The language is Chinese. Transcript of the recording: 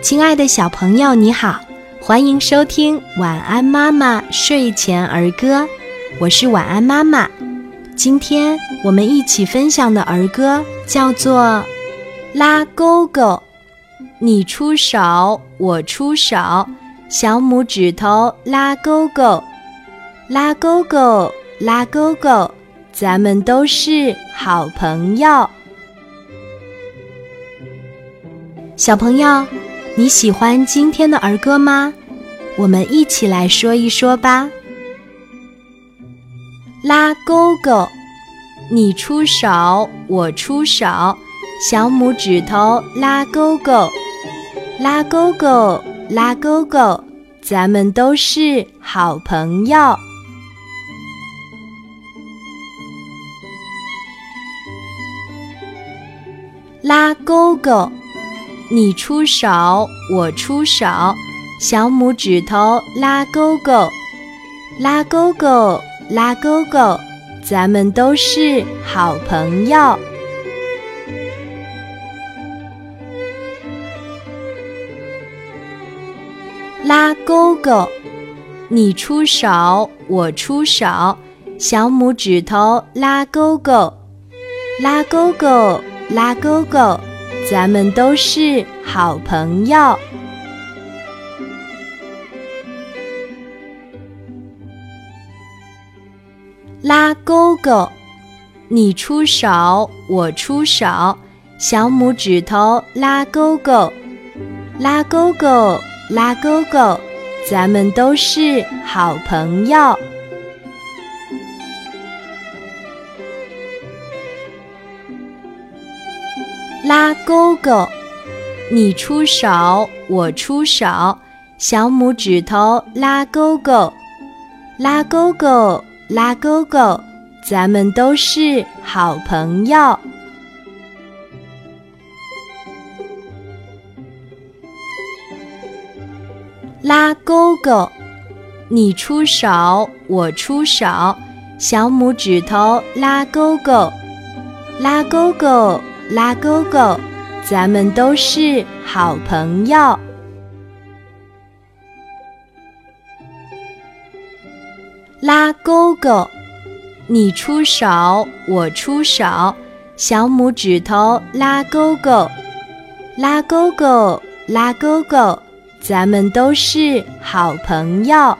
亲爱的小朋友，你好，欢迎收听《晚安妈妈睡前儿歌》，我是晚安妈妈。今天我们一起分享的儿歌叫做《拉勾勾》，你出手，我出手，小拇指头拉勾勾，拉勾勾，拉勾勾，咱们都是好朋友。小朋友。你喜欢今天的儿歌吗？我们一起来说一说吧。拉勾勾，你出手，我出手，小拇指头拉勾勾，拉勾勾，拉勾勾，咱们都是好朋友。拉勾勾。你出手，我出手，小拇指头拉勾勾，拉勾勾，拉勾勾，咱们都是好朋友。拉勾勾，你出手，我出手，小拇指头拉勾勾，拉勾勾，拉勾勾。咱们都是好朋友。拉勾勾，你出手，我出手，小拇指头拉勾勾，拉勾勾，拉勾勾，咱们都是好朋友。拉勾勾，你出手，我出手，小拇指头拉勾勾，拉勾勾，拉勾勾，咱们都是好朋友。拉勾勾，你出手，我出手，小拇指头拉勾勾，拉勾勾。拉勾勾，咱们都是好朋友。拉勾勾，你出手，我出手，小拇指头拉勾勾，拉勾勾，拉勾勾，咱们都是好朋友。